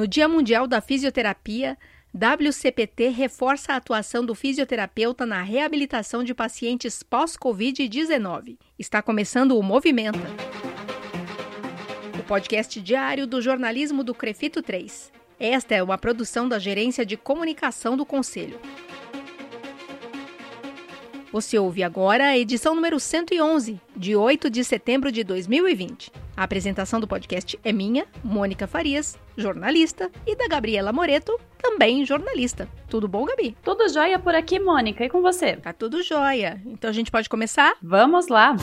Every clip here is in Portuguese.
No Dia Mundial da Fisioterapia, WCPT reforça a atuação do fisioterapeuta na reabilitação de pacientes pós-Covid-19. Está começando o Movimenta. O podcast diário do jornalismo do Crefito 3. Esta é uma produção da Gerência de Comunicação do Conselho. Você ouve agora a edição número 111, de 8 de setembro de 2020. A apresentação do podcast é minha, Mônica Farias, jornalista, e da Gabriela Moreto, também jornalista. Tudo bom, Gabi? Tudo jóia por aqui, Mônica. E com você? Tá tudo jóia. Então a gente pode começar? Vamos lá!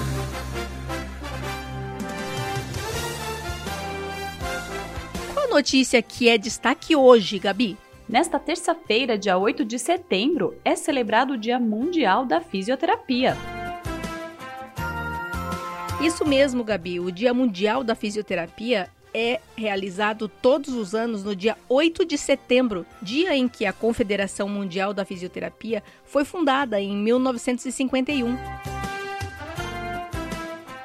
Qual notícia que é destaque hoje, Gabi? Nesta terça-feira, dia 8 de setembro, é celebrado o Dia Mundial da Fisioterapia. Isso mesmo, Gabi. O Dia Mundial da Fisioterapia é realizado todos os anos no dia 8 de setembro, dia em que a Confederação Mundial da Fisioterapia foi fundada em 1951.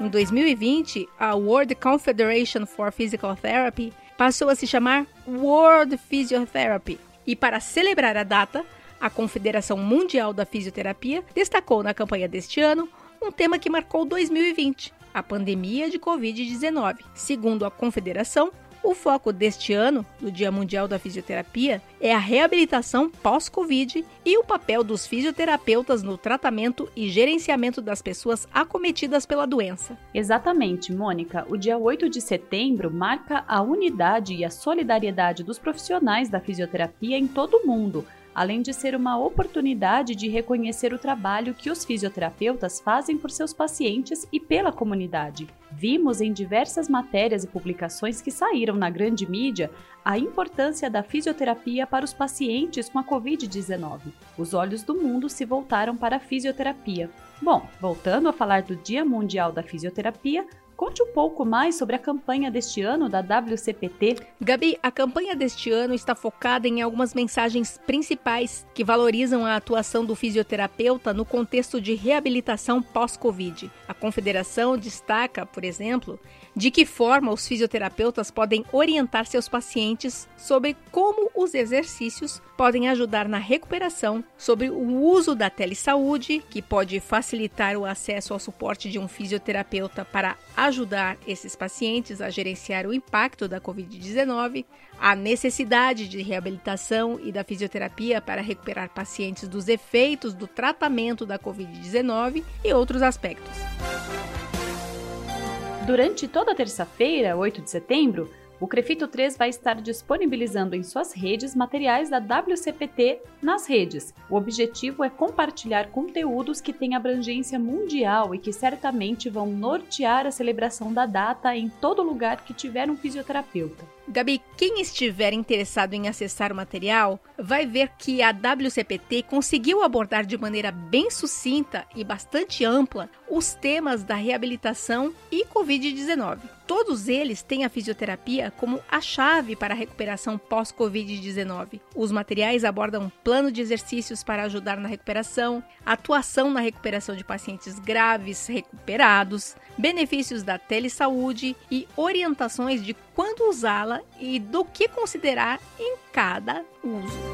Em 2020, a World Confederation for Physical Therapy passou a se chamar World Physiotherapy, e para celebrar a data, a Confederação Mundial da Fisioterapia destacou na campanha deste ano um tema que marcou 2020, a pandemia de Covid-19. Segundo a Confederação, o foco deste ano, do Dia Mundial da Fisioterapia, é a reabilitação pós-Covid e o papel dos fisioterapeutas no tratamento e gerenciamento das pessoas acometidas pela doença. Exatamente, Mônica. O dia 8 de setembro marca a unidade e a solidariedade dos profissionais da fisioterapia em todo o mundo além de ser uma oportunidade de reconhecer o trabalho que os fisioterapeutas fazem por seus pacientes e pela comunidade. Vimos em diversas matérias e publicações que saíram na grande mídia a importância da fisioterapia para os pacientes com a Covid-19. Os olhos do mundo se voltaram para a fisioterapia. Bom, voltando a falar do Dia Mundial da Fisioterapia, Conte um pouco mais sobre a campanha deste ano da WCPT. Gabi, a campanha deste ano está focada em algumas mensagens principais que valorizam a atuação do fisioterapeuta no contexto de reabilitação pós-Covid. A confederação destaca, por exemplo, de que forma os fisioterapeutas podem orientar seus pacientes sobre como os exercícios podem ajudar na recuperação, sobre o uso da telesaúde, que pode facilitar o acesso ao suporte de um fisioterapeuta para ajudar esses pacientes a gerenciar o impacto da Covid-19, a necessidade de reabilitação e da fisioterapia para recuperar pacientes dos efeitos do tratamento da Covid-19 e outros aspectos. Durante toda terça-feira, 8 de setembro, o Crefito 3 vai estar disponibilizando em suas redes materiais da WCPT nas redes. O objetivo é compartilhar conteúdos que têm abrangência mundial e que certamente vão nortear a celebração da data em todo lugar que tiver um fisioterapeuta. Gabi, quem estiver interessado em acessar o material vai ver que a WCPT conseguiu abordar de maneira bem sucinta e bastante ampla os temas da reabilitação e Covid-19. Todos eles têm a fisioterapia como a chave para a recuperação pós-Covid-19. Os materiais abordam plano de exercícios para ajudar na recuperação, atuação na recuperação de pacientes graves recuperados, benefícios da telesaúde e orientações de quando usá-la e do que considerar em cada uso.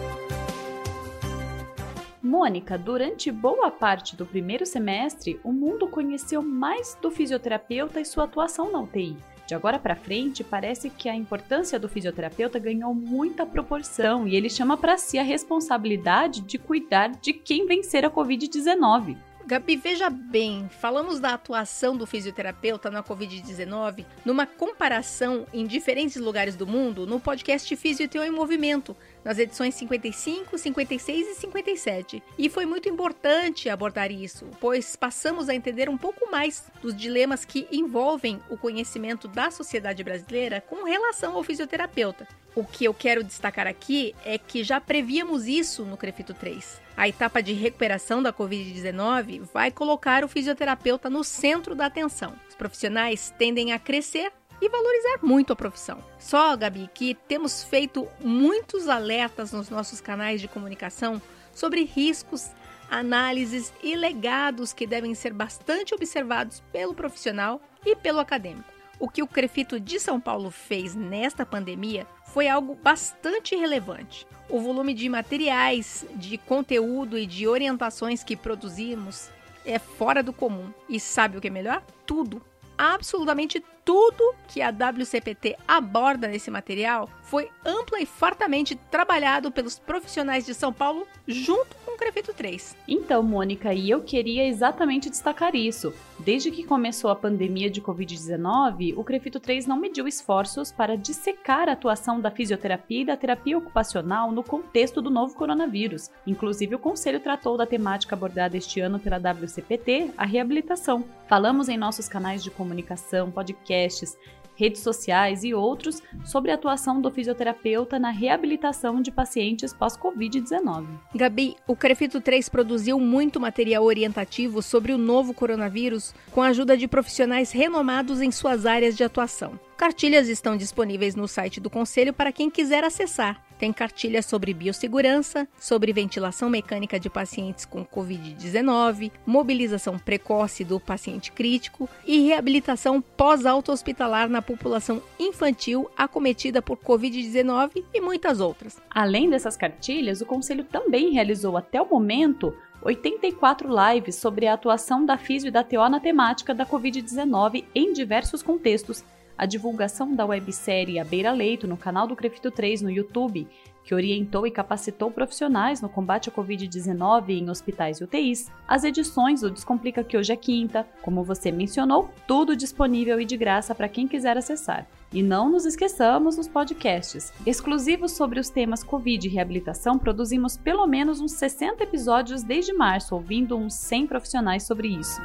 Mônica, durante boa parte do primeiro semestre, o mundo conheceu mais do fisioterapeuta e sua atuação na UTI. De agora para frente, parece que a importância do fisioterapeuta ganhou muita proporção e ele chama para si a responsabilidade de cuidar de quem vencer a Covid-19. Gabi, veja bem, falamos da atuação do fisioterapeuta na Covid-19 numa comparação em diferentes lugares do mundo no podcast Fisioteu em Movimento, nas edições 55, 56 e 57. E foi muito importante abordar isso, pois passamos a entender um pouco mais dos dilemas que envolvem o conhecimento da sociedade brasileira com relação ao fisioterapeuta. O que eu quero destacar aqui é que já prevíamos isso no Crefito 3. A etapa de recuperação da Covid-19 vai colocar o fisioterapeuta no centro da atenção. Os profissionais tendem a crescer e valorizar muito a profissão. Só, Gabi, que temos feito muitos alertas nos nossos canais de comunicação sobre riscos, análises e legados que devem ser bastante observados pelo profissional e pelo acadêmico. o que o Crefito de São Paulo fez nesta pandemia foi algo bastante relevante. O volume de materiais, de conteúdo e de orientações que produzimos é fora do comum. E sabe o que é melhor? Tudo absolutamente tudo que a WCPT aborda nesse material foi ampla e fartamente trabalhado pelos profissionais de São Paulo junto com o Crefito 3. Então, Mônica, e eu queria exatamente destacar isso. Desde que começou a pandemia de Covid-19, o Crefito 3 não mediu esforços para dissecar a atuação da fisioterapia e da terapia ocupacional no contexto do novo coronavírus. Inclusive, o Conselho tratou da temática abordada este ano pela WCPT, a reabilitação. Falamos em nossos canais de comunicação, podcast, podcasts, redes sociais e outros sobre a atuação do fisioterapeuta na reabilitação de pacientes pós-Covid-19. Gabi, o Crefito 3 produziu muito material orientativo sobre o novo coronavírus com a ajuda de profissionais renomados em suas áreas de atuação. Cartilhas estão disponíveis no site do Conselho para quem quiser acessar. Tem cartilhas sobre biossegurança, sobre ventilação mecânica de pacientes com Covid-19, mobilização precoce do paciente crítico e reabilitação pós-alto hospitalar na população infantil acometida por Covid-19 e muitas outras. Além dessas cartilhas, o Conselho também realizou até o momento 84 lives sobre a atuação da Físio e da TO na temática da Covid-19 em diversos contextos a divulgação da websérie A Beira Leito no canal do Crefito 3 no YouTube, que orientou e capacitou profissionais no combate à Covid-19 em hospitais e UTIs, as edições do Descomplica que hoje é quinta, como você mencionou, tudo disponível e de graça para quem quiser acessar. E não nos esqueçamos dos podcasts. Exclusivos sobre os temas Covid e reabilitação, produzimos pelo menos uns 60 episódios desde março, ouvindo uns 100 profissionais sobre isso.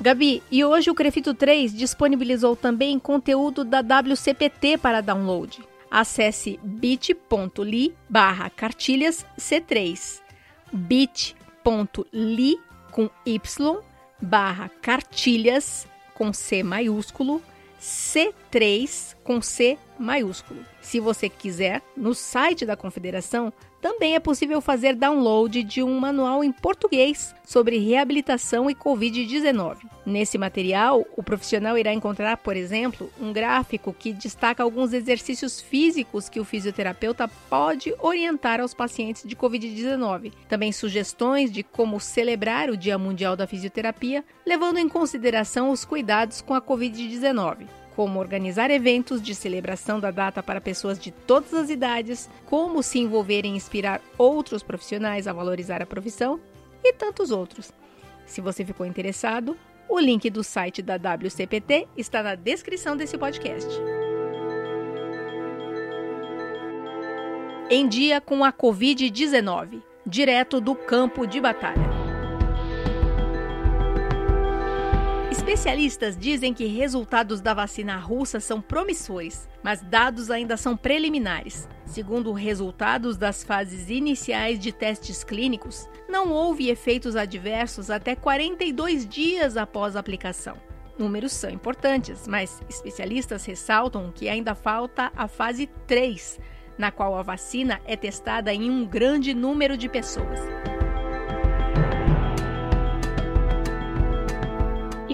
Gabi, e hoje o Crefito 3 disponibilizou também conteúdo da WCPT para download. Acesse bit.ly barra cartilhas C3 bit.ly com Y barra cartilhas com C maiúsculo C3 com C maiúsculo. Se você quiser, no site da Confederação também é possível fazer download de um manual em português sobre reabilitação e Covid-19. Nesse material, o profissional irá encontrar, por exemplo, um gráfico que destaca alguns exercícios físicos que o fisioterapeuta pode orientar aos pacientes de Covid-19. Também sugestões de como celebrar o Dia Mundial da Fisioterapia, levando em consideração os cuidados com a Covid-19 como organizar eventos de celebração da data para pessoas de todas as idades, como se envolver em inspirar outros profissionais a valorizar a profissão e tantos outros. Se você ficou interessado, o link do site da WCPT está na descrição desse podcast. Em dia com a Covid-19, direto do campo de batalha. Especialistas dizem que resultados da vacina russa são promissores, mas dados ainda são preliminares. Segundo resultados das fases iniciais de testes clínicos, não houve efeitos adversos até 42 dias após a aplicação. Números são importantes, mas especialistas ressaltam que ainda falta a fase 3, na qual a vacina é testada em um grande número de pessoas.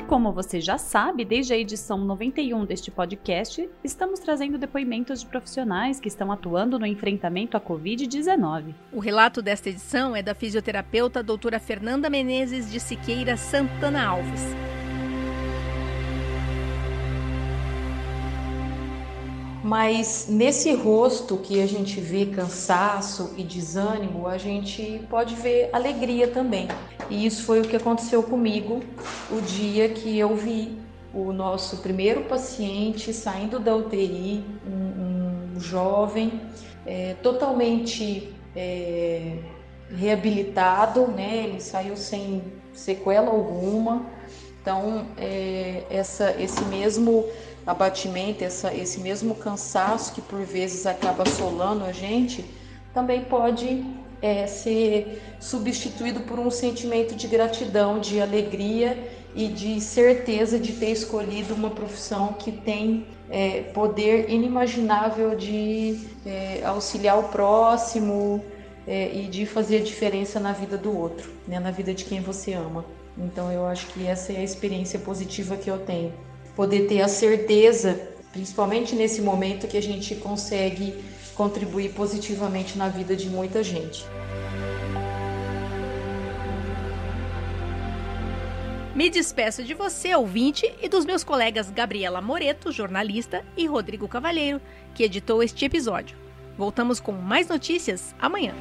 Como você já sabe, desde a edição 91 deste podcast, estamos trazendo depoimentos de profissionais que estão atuando no enfrentamento à Covid-19. O relato desta edição é da fisioterapeuta doutora Fernanda Menezes de Siqueira Santana Alves. Mas nesse rosto que a gente vê cansaço e desânimo, a gente pode ver alegria também. E isso foi o que aconteceu comigo o dia que eu vi o nosso primeiro paciente saindo da UTI, um, um jovem é, totalmente é, reabilitado, né? Ele saiu sem sequela alguma. Então, é, essa, esse mesmo abatimento, essa, esse mesmo cansaço que por vezes acaba assolando a gente, também pode é, ser substituído por um sentimento de gratidão, de alegria e de certeza de ter escolhido uma profissão que tem é, poder inimaginável de é, auxiliar o próximo é, e de fazer diferença na vida do outro, né, na vida de quem você ama. Então eu acho que essa é a experiência positiva que eu tenho. Poder ter a certeza, principalmente nesse momento, que a gente consegue contribuir positivamente na vida de muita gente. Me despeço de você, ouvinte, e dos meus colegas Gabriela Moreto, jornalista, e Rodrigo Cavalheiro, que editou este episódio. Voltamos com mais notícias amanhã.